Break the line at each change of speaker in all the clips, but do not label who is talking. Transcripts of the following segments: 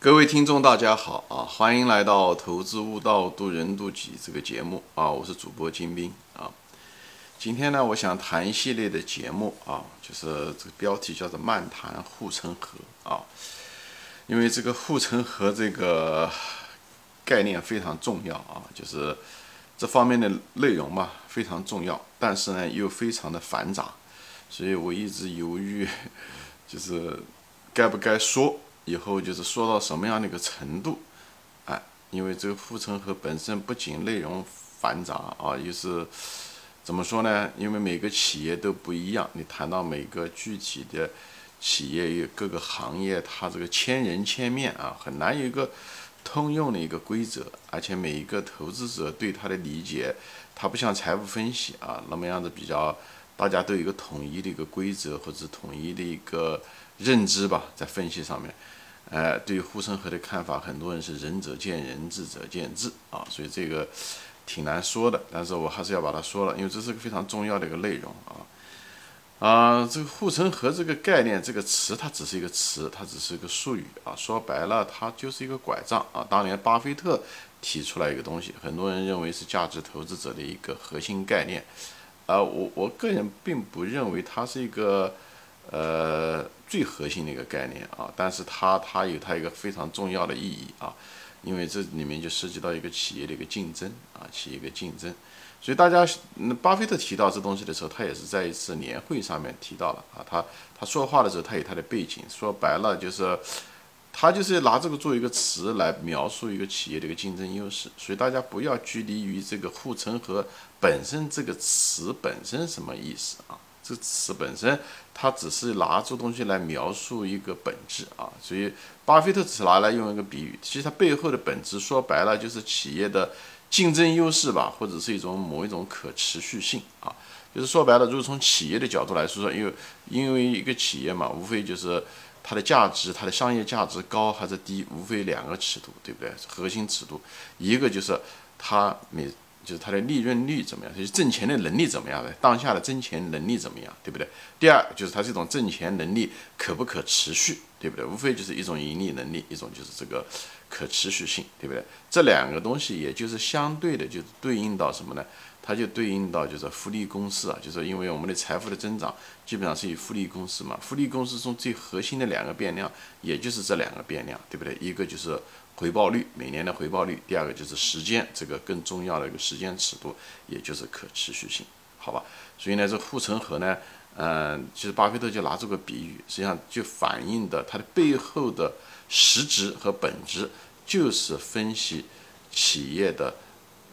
各位听众，大家好啊！欢迎来到《投资悟道，渡人渡己》这个节目啊！我是主播金兵啊。今天呢，我想谈一系列的节目啊，就是这个标题叫做“漫谈护城河”啊。因为这个护城河这个概念非常重要啊，就是这方面的内容嘛非常重要，但是呢又非常的繁杂，所以我一直犹豫，就是该不该说。以后就是说到什么样的一个程度，哎，因为这个护城河本身不仅内容繁杂啊，又是怎么说呢？因为每个企业都不一样，你谈到每个具体的企业与各个行业，它这个千人千面啊，很难有一个通用的一个规则，而且每一个投资者对它的理解，它不像财务分析啊那么样子比较，大家都有一个统一的一个规则或者统一的一个认知吧，在分析上面。哎，对护城河的看法，很多人是仁者见仁，智者见智啊，所以这个挺难说的。但是我还是要把它说了，因为这是个非常重要的一个内容啊啊，这个护城河这个概念这个词，它只是一个词，它只是一个术语啊。说白了，它就是一个拐杖啊。当年巴菲特提出来一个东西，很多人认为是价值投资者的一个核心概念啊。我我个人并不认为它是一个。呃，最核心的一个概念啊，但是它它有它一个非常重要的意义啊，因为这里面就涉及到一个企业的一个竞争啊，企业一个竞争，所以大家，巴菲特提到这东西的时候，他也是在一次年会上面提到了啊，他他说话的时候，他有他的背景，说白了就是，他就是拿这个做一个词来描述一个企业的一个竞争优势，所以大家不要拘泥于这个护城河本身这个词本身什么意思啊。这词本身，它只是拿这东西来描述一个本质啊，所以巴菲特只是拿来用一个比喻，其实它背后的本质说白了就是企业的竞争优势吧，或者是一种某一种可持续性啊，就是说白了，如果从企业的角度来说，因为因为一个企业嘛，无非就是它的价值，它的商业价值高还是低，无非两个尺度，对不对？核心尺度，一个就是它每。就是它的利润率怎么样？就是挣钱的能力怎么样的？当下的挣钱能力怎么样？对不对？第二就是它这种挣钱能力可不可持续？对不对？无非就是一种盈利能力，一种就是这个可持续性，对不对？这两个东西也就是相对的，就是对应到什么呢？它就对应到就是复利公式啊，就是因为我们的财富的增长基本上是以复利公式嘛，复利公式中最核心的两个变量，也就是这两个变量，对不对？一个就是回报率，每年的回报率；第二个就是时间，这个更重要的一个时间尺度，也就是可持续性，好吧？所以呢，这护城河呢，嗯，其实巴菲特就拿这个比喻，实际上就反映的它的背后的实质和本质，就是分析企业的。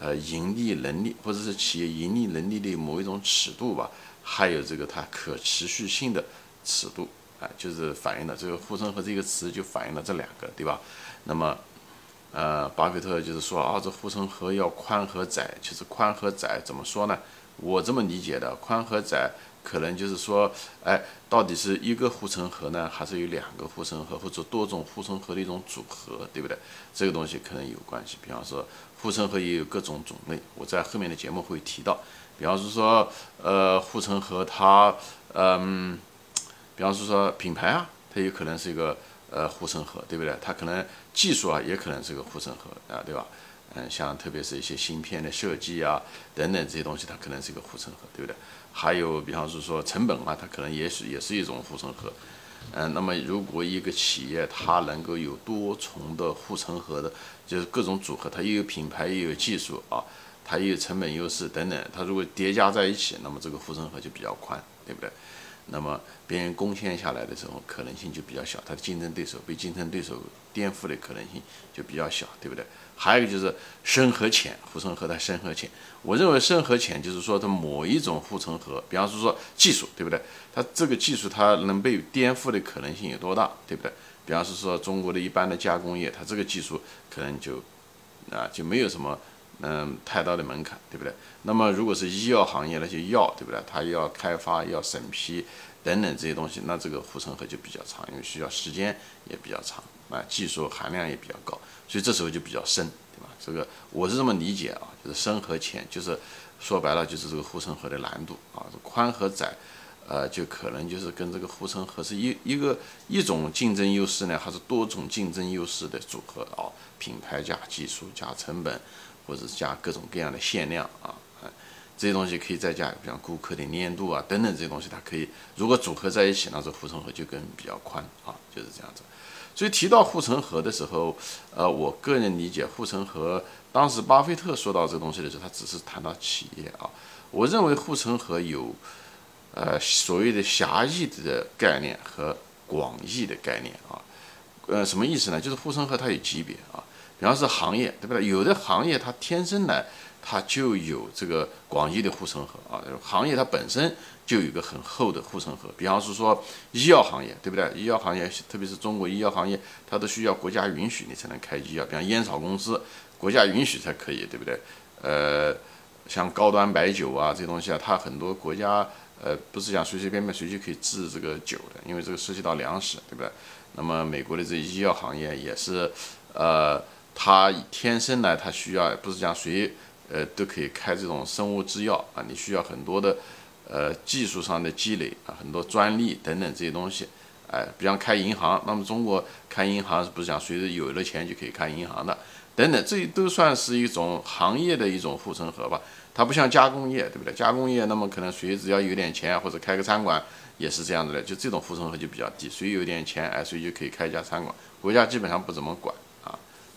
呃，盈利能力或者是企业盈利能力的某一种尺度吧，还有这个它可持续性的尺度，啊，就是反映了这个护城河这个词就反映了这两个，对吧？那么，呃，巴菲特就是说啊，这护城河要宽和窄，其实宽和窄怎么说呢？我这么理解的，宽和窄。可能就是说，哎，到底是一个护城河呢，还是有两个护城河，或者多种护城河的一种组合，对不对？这个东西可能有关系。比方说，护城河也有各种种类，我在后面的节目会提到。比方说，呃，护城河它，嗯，比方说说品牌啊，它有可能是一个呃护城河，对不对？它可能技术啊，也可能是个护城河啊，对吧？嗯，像特别是一些芯片的设计啊等等这些东西，它可能是一个护城河，对不对？还有，比方是说成本啊，它可能也许也是一种护城河。嗯，那么如果一个企业它能够有多重的护城河的，就是各种组合，它又有品牌又有技术啊，它又有成本优势等等，它如果叠加在一起，那么这个护城河就比较宽，对不对？那么别人攻陷下来的时候，可能性就比较小，它的竞争对手被竞争对手颠覆的可能性就比较小，对不对？还有一个就是深和浅，护城河的深和浅。我认为深和浅就是说它某一种护城河，比方说说技术，对不对？它这个技术它能被颠覆的可能性有多大，对不对？比方是说中国的一般的加工业，它这个技术可能就啊就没有什么嗯太大的门槛，对不对？那么如果是医药行业那些药，对不对？它要开发要审批等等这些东西，那这个护城河就比较长，因为需要时间也比较长啊，技术含量也比较高，所以这时候就比较深，对吧？这个我是这么理解啊，就是深和浅，就是说白了就是这个护城河的难度啊，宽和窄，呃，就可能就是跟这个护城河是一一个一种竞争优势呢，还是多种竞争优势的组合啊？品牌加技术加成本，或者加各种各样的限量啊，这些东西可以再加，比方顾客的粘度啊等等这些东西，它可以如果组合在一起，那这护城河就更比较宽啊，就是这样子。所以提到护城河的时候，呃，我个人理解护城河，当时巴菲特说到这个东西的时候，他只是谈到企业啊。我认为护城河有，呃，所谓的狭义的概念和广义的概念啊。呃，什么意思呢？就是护城河它有级别啊，比方说行业，对不对？有的行业它天生来它就有这个广义的护城河啊，行业它本身。就有一个很厚的护城河，比方是说医药行业，对不对？医药行业，特别是中国医药行业，它都需要国家允许你才能开医药，比方烟草公司，国家允许才可以，对不对？呃，像高端白酒啊这东西啊，它很多国家呃不是讲随随便便谁就可以制这个酒的，因为这个涉及到粮食，对不对？那么美国的这医药行业也是，呃，它天生呢，它需要不是讲谁呃都可以开这种生物制药啊，你需要很多的。呃，技术上的积累啊，很多专利等等这些东西，哎，比方开银行，那么中国开银行不是讲随着有了钱就可以开银行的？等等，这都算是一种行业的一种护城河吧。它不像加工业，对不对？加工业那么可能谁只要有点钱或者开个餐馆也是这样子的，就这种护城河就比较低，谁有点钱哎，谁就可以开一家餐馆，国家基本上不怎么管。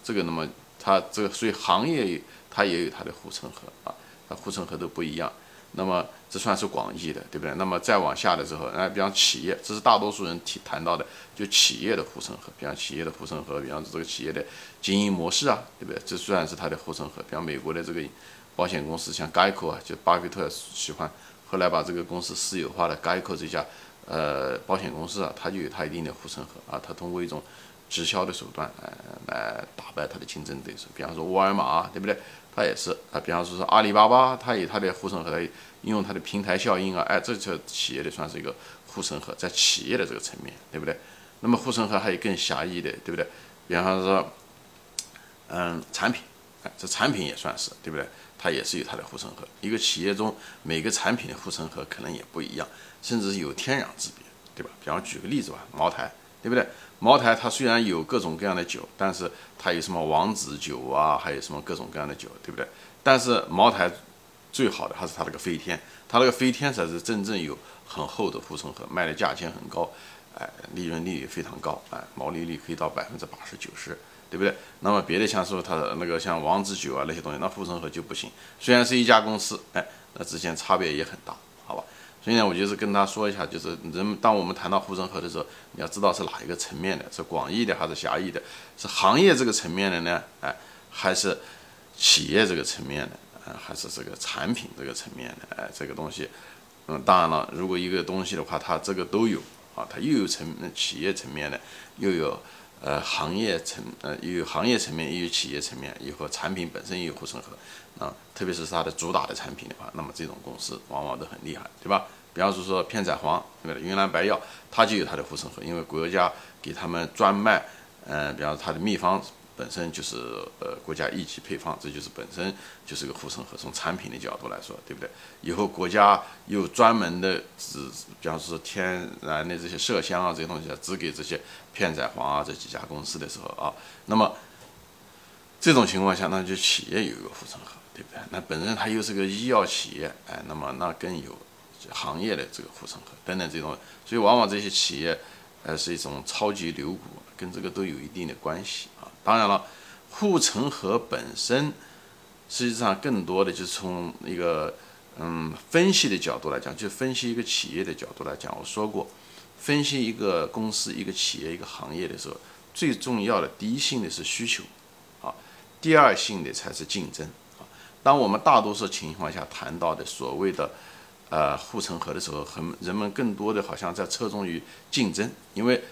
这个那么它这个所以行业它也有它的护城河啊，它护城河都不一样。那么这算是广义的，对不对？那么再往下的时候，哎，比方企业，这是大多数人提谈到的，就企业的护城河，比方企业的护城河，比方这个企业的经营模式啊，对不对？这算是它的护城河。比方美国的这个保险公司，像 Geico 啊，就巴菲特喜欢，后来把这个公司私有化的 Geico 这家呃保险公司啊，它就有它一定的护城河啊，它通过一种直销的手段，呃，来打败它的竞争对手。比方说沃尔玛，对不对？它也是啊，比方说是阿里巴巴，它有它的护城河，它应用它的平台效应啊，哎，这就企业的算是一个护城河，在企业的这个层面，对不对？那么护城河还有更狭义的，对不对？比方说，嗯，产品，哎，这产品也算是，对不对？它也是有它的护城河。一个企业中每个产品的护城河可能也不一样，甚至有天壤之别，对吧？比方举个例子吧，茅台，对不对？茅台它虽然有各种各样的酒，但是它有什么王子酒啊，还有什么各种各样的酒，对不对？但是茅台最好的还是它那个飞天，它那个飞天才是真正有很厚的护城河，卖的价钱很高，哎，利润率也非常高，哎，毛利率可以到百分之八十九十，对不对？那么别的像说它的那个像王子酒啊那些东西，那护城河就不行。虽然是一家公司，哎，那之间差别也很大。所以呢，我就是跟他说一下，就是人，当我们谈到护城河的时候，你要知道是哪一个层面的，是广义的还是狭义的，是行业这个层面的呢？哎，还是企业这个层面的？啊，还是这个产品这个层面的？哎，这个东西，嗯，当然了，如果一个东西的话，它这个都有啊，它又有层企业层面的，又有。呃，行业层呃，也有行业层面，也有企业层面，有和产品本身也有护城河啊，特别是它的主打的产品的话，那么这种公司往往都很厉害，对吧？比方说说片仔癀，对吧？云南白药，它就有它的护城河，因为国家给他们专卖，嗯，比方说它的秘方。本身就是呃国家一级配方，这就是本身就是个护城河。从产品的角度来说，对不对？以后国家又专门的只，比方说天然的这些麝香啊这些东西啊，只给这些片仔癀啊这几家公司的时候啊，那么这种情况下，那就企业有一个护城河，对不对？那本身它又是个医药企业，哎，那么那更有行业的这个护城河等等这种，所以往往这些企业呃是一种超级牛股，跟这个都有一定的关系啊。当然了，护城河本身实际上更多的就是从一个嗯分析的角度来讲，就分析一个企业的角度来讲。我说过，分析一个公司、一个企业、一个行业的时候，最重要的第一性的是需求，啊，第二性的才是竞争啊。当我们大多数情况下谈到的所谓的呃护城河的时候，很人们更多的好像在侧重于竞争，因为。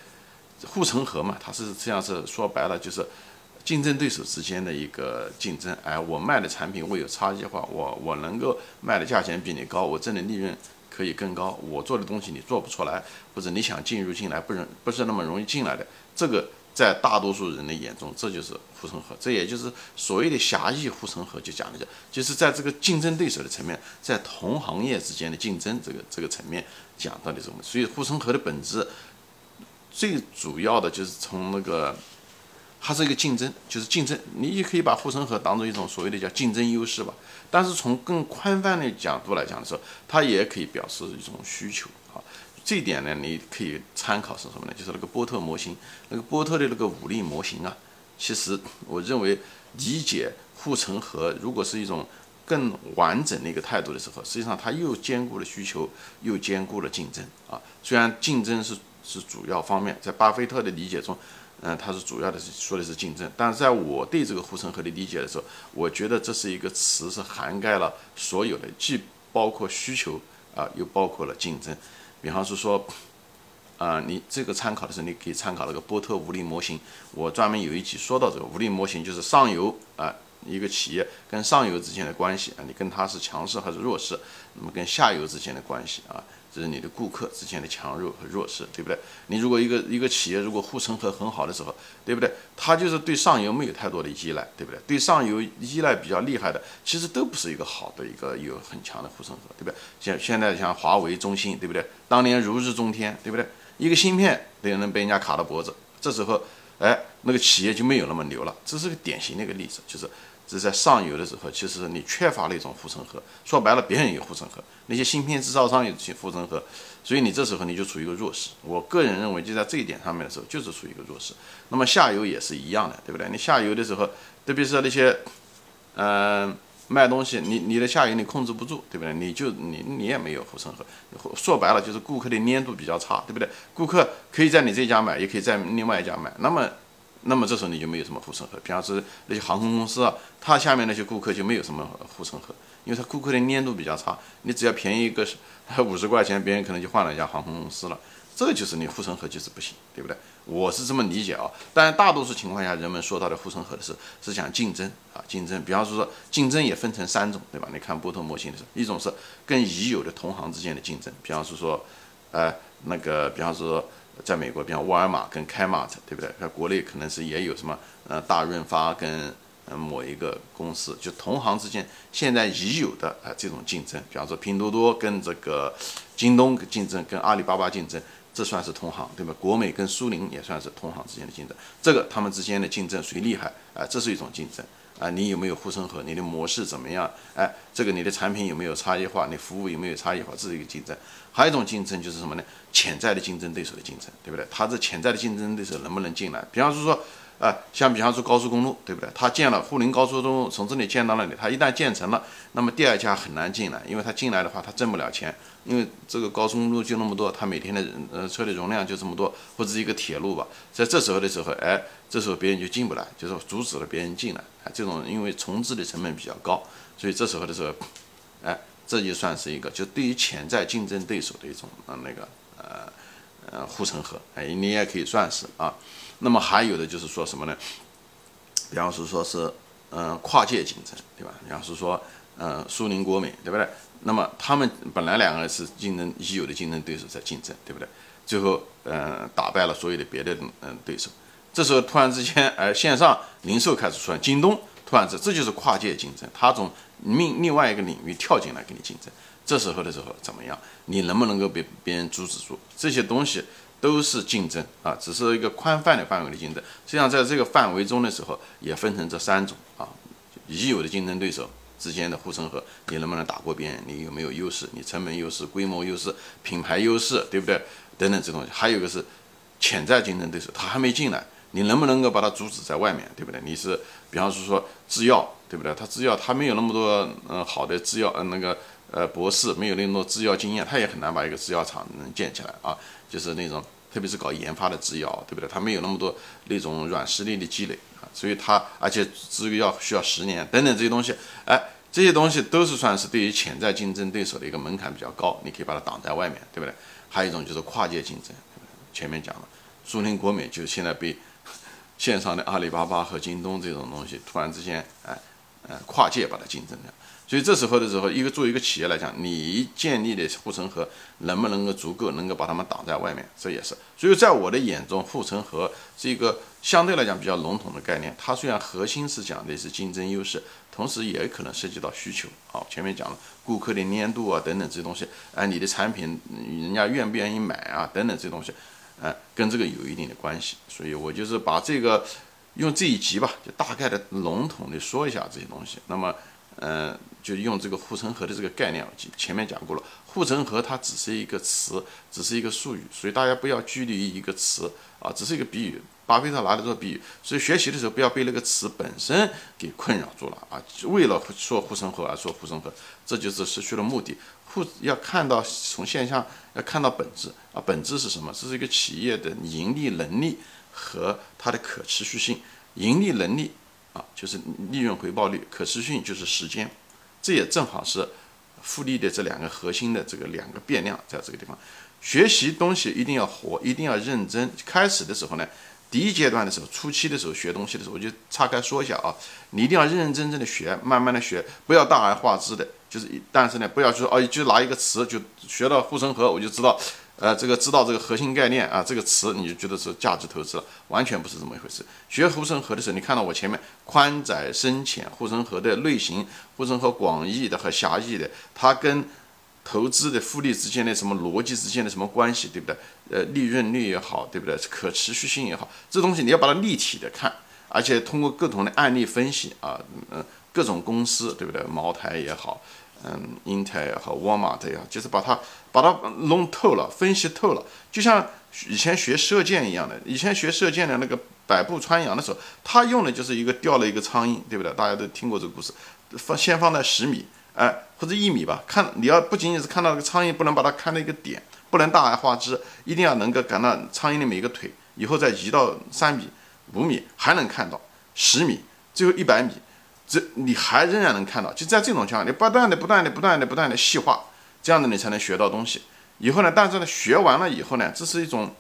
护城河嘛，它是实际上是说白了就是竞争对手之间的一个竞争。哎，我卖的产品我有差异化，我我能够卖的价钱比你高，我挣的利润可以更高。我做的东西你做不出来，或者你想进入进来不容不是那么容易进来的，这个在大多数人的眼中，这就是护城河。这也就是所谓的狭义护城河，就讲的，就是在这个竞争对手的层面，在同行业之间的竞争这个这个层面讲到的什么。所以护城河的本质，最主要的就是从那个，它是一个竞争，就是竞争。你也可以把护城河当做一种所谓的叫竞争优势吧。但是从更宽泛的角度来讲的时候，它也可以表示一种需求啊。这一点呢，你可以参考是什么呢？就是那个波特模型，那个波特的那个武力模型啊。其实我认为理解护城河，如果是一种更完整的一个态度的时候，实际上它又兼顾了需求，又兼顾了竞争啊。虽然竞争是是主要方面，在巴菲特的理解中。嗯，他是主要的是说的是竞争，但是在我对这个护城河的理解的时候，我觉得这是一个词是涵盖了所有的，既包括需求啊，又包括了竞争。比方是说，啊，你这个参考的时候，你可以参考那个波特无力模型。我专门有一集说到这个无力模型，就是上游啊，一个企业跟上游之间的关系啊，你跟它是强势还是弱势，那么跟下游之间的关系啊。这是你的顾客之间的强弱和弱势，对不对？你如果一个一个企业如果护城河很好的时候，对不对？它就是对上游没有太多的依赖，对不对？对上游依赖比较厉害的，其实都不是一个好的一个有很强的护城河，对不对？现现在像华为、中兴，对不对？当年如日中天，对不对？一个芯片都能被人家卡到脖子，这时候，哎，那个企业就没有那么牛了。这是个典型的一个例子，就是。是在上游的时候，其实你缺乏了一种护城河。说白了，别人有护城河，那些芯片制造商有护城河，所以你这时候你就处于一个弱势。我个人认为，就在这一点上面的时候，就是处于一个弱势。那么下游也是一样的，对不对？你下游的时候，特别是那些，嗯，卖东西，你你的下游你控制不住，对不对？你就你你也没有护城河。说白了，就是顾客的粘度比较差，对不对？顾客可以在你这家买，也可以在另外一家买，那么。那么这时候你就没有什么护城河，比方说那些航空公司啊，它下面那些顾客就没有什么护城河，因为它顾客的粘度比较差，你只要便宜一个五十块钱，别人可能就换了一家航空公司了，这就是你护城河就是不行，对不对？我是这么理解啊。但大多数情况下，人们说到的护城河的是是讲竞争啊，竞争。比方说说竞争也分成三种，对吧？你看波特模型的时候，一种是跟已有的同行之间的竞争，比方说说，呃，那个，比方说。在美国，比方沃尔玛跟开玛特，对不对？在国内可能是也有什么，呃，大润发跟呃某一个公司，就同行之间现在已有的啊这种竞争，比方说拼多多跟这个京东竞争，跟阿里巴巴竞争，这算是同行，对吧？国美跟苏宁也算是同行之间的竞争，这个他们之间的竞争谁厉害啊？这是一种竞争。啊，你有没有护城河？你的模式怎么样？哎，这个你的产品有没有差异化？你服务有没有差异化？这是一个竞争。还有一种竞争就是什么呢？潜在的竞争对手的竞争，对不对？他这潜在的竞争对手能不能进来？比方说，啊，像比方说高速公路，对不对？他建了沪宁高速公路，从这里建到那里，他一旦建成了，那么第二家很难进来，因为他进来的话，他挣不了钱，因为这个高速公路就那么多，他每天的呃车的容量就这么多，或者一个铁路吧，在这时候的时候，哎，这时候别人就进不来，就是阻止了别人进来啊。这种因为重置的成本比较高，所以这时候的时候，哎，这就算是一个就对于潜在竞争对手的一种呃那个呃呃护城河，哎，你也可以算是啊。那么还有的就是说什么呢？比方说说是嗯跨界竞争，对吧？比方是说嗯苏宁国美，对不对？那么他们本来两个人是竞争已有的竞争对手在竞争，对不对？最后嗯打败了所有的别的嗯对手。这时候突然之间，哎，线上零售开始出现，京东突然这这就是跨界竞争，他从另另外一个领域跳进来跟你竞争。这时候的时候怎么样？你能不能够被别人阻止住？这些东西都是竞争啊，只是一个宽泛的范围的竞争。实际上在这个范围中的时候，也分成这三种啊，已有的竞争对手之间的护城河，你能不能打过别人？你有没有优势？你成本优势、规模优势、品牌优势，对不对？等等这东西。还有一个是潜在竞争对手，他还没进来。你能不能够把它阻止在外面，对不对？你是，比方说说制药，对不对？他制药他没有那么多嗯好的制药嗯那个呃博士，没有那么多制药经验，他也很难把一个制药厂能建起来啊。就是那种特别是搞研发的制药，对不对？他没有那么多那种软实力的积累啊，所以他而且制药需要十年等等这些东西，哎，这些东西都是算是对于潜在竞争对手的一个门槛比较高，你可以把它挡在外面，对不对？还有一种就是跨界竞争，前面讲了，苏宁国美就现在被。线上的阿里巴巴和京东这种东西，突然之间，哎，呃跨界把它竞争掉。所以这时候的时候，一个作为一个企业来讲，你建立的护城河能不能够足够，能够把他们挡在外面，这也是。所以在我的眼中，护城河是一个相对来讲比较笼统的概念。它虽然核心是讲的是竞争优势，同时也可能涉及到需求。好，前面讲了顾客的粘度啊等等这些东西，哎，你的产品人家愿不愿意买啊等等这些东西，哎，跟这个有一定的关系。所以我就是把这个用这一集吧，就大概的笼统的说一下这些东西。那么。嗯，就用这个护城河的这个概念，前面讲过了。护城河它只是一个词，只是一个术语，所以大家不要拘泥于一个词啊，只是一个比喻。巴菲特拿来做比喻，所以学习的时候不要被那个词本身给困扰住了啊。为了说护城河而说护城河，这就是失去了目的。护要看到从现象要看到本质啊，本质是什么？这是一个企业的盈利能力和它的可持续性，盈利能力。啊，就是利润回报率，可持续性就是时间，这也正好是复利的这两个核心的这个两个变量，在这个地方学习东西一定要活，一定要认真。开始的时候呢，第一阶段的时候，初期的时候学东西的时候，我就岔开说一下啊，你一定要认认真真的学，慢慢的学，不要大而化之的，就是但是呢，不要说哦，就拿一个词就学到护城河，我就知道。呃，这个知道这个核心概念啊，这个词你就觉得是价值投资了，完全不是这么一回事。学护城河的时候，你看到我前面宽窄深浅护城河的类型，护城河广义的和狭义的，它跟投资的复利之间的什么逻辑之间的什么关系，对不对？呃，利润率也好，对不对？可持续性也好，这东西你要把它立体的看，而且通过各种的案例分析啊，嗯，各种公司，对不对？茅台也好。嗯，英特尔和沃尔玛这样，就是把它把它弄透了，分析透了，就像以前学射箭一样的。以前学射箭的那个百步穿杨的时候，他用的就是一个掉了一个苍蝇，对不对？大家都听过这个故事，放先放在十米，哎，或者一米吧。看你要不仅仅是看到那个苍蝇，不能把它看到一个点，不能大而化之，一定要能够赶到苍蝇的每一个腿，以后再移到三米、五米还能看到，十米，最后一百米。这你还仍然能看到，就在这种情况，你不断的、不断的、不断的、不断的细化，这样子你才能学到东西。以后呢，但是呢，学完了以后呢，这是一种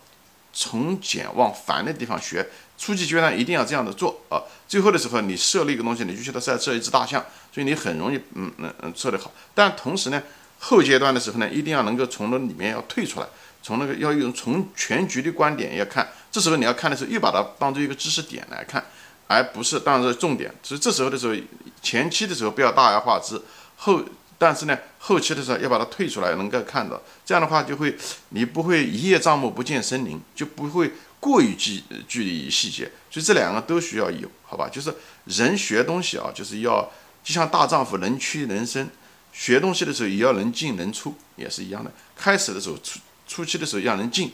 从简往繁的地方学。初级阶段一定要这样的做啊。最后的时候，你设立一个东西，你就觉得在设一只大象，所以你很容易嗯嗯嗯设得好。但同时呢，后阶段的时候呢，一定要能够从那里面要退出来，从那个要用从全局的观点要看。这时候你要看的时候，又把它当做一个知识点来看。而不是当然是重点，所以这时候的时候，前期的时候不要大而化之，后但是呢，后期的时候要把它退出来，能够看到，这样的话就会你不会一叶障目不见森林，就不会过于拘拘泥细节，所以这两个都需要有，好吧？就是人学东西啊，就是要就像大丈夫能屈能伸，学东西的时候也要能进能出，也是一样的。开始的时候初初期的时候要能进，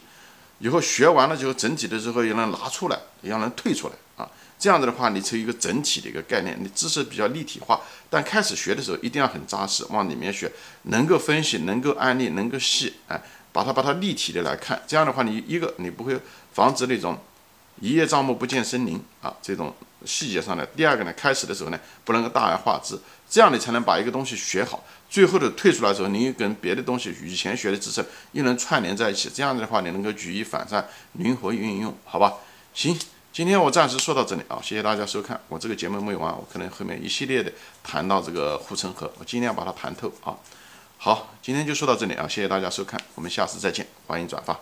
以后学完了之后整体的时候要能拿出来，也要能退出来。这样子的话，你成一个整体的一个概念，你知识比较立体化。但开始学的时候一定要很扎实，往里面学，能够分析，能够案例，能够细，哎，把它把它立体的来看。这样的话，你一个你不会防止那种一叶障目不见森林啊这种细节上的。第二个呢，开始的时候呢，不能够大而化之，这样你才能把一个东西学好。最后的退出来的时候，你又跟别的东西以前学的知识又能串联在一起。这样子的话，你能够举一反三，灵活运用，好吧？行。今天我暂时说到这里啊，谢谢大家收看。我这个节目没完，我可能后面一系列的谈到这个护城河，我尽量把它谈透啊。好，今天就说到这里啊，谢谢大家收看，我们下次再见，欢迎转发。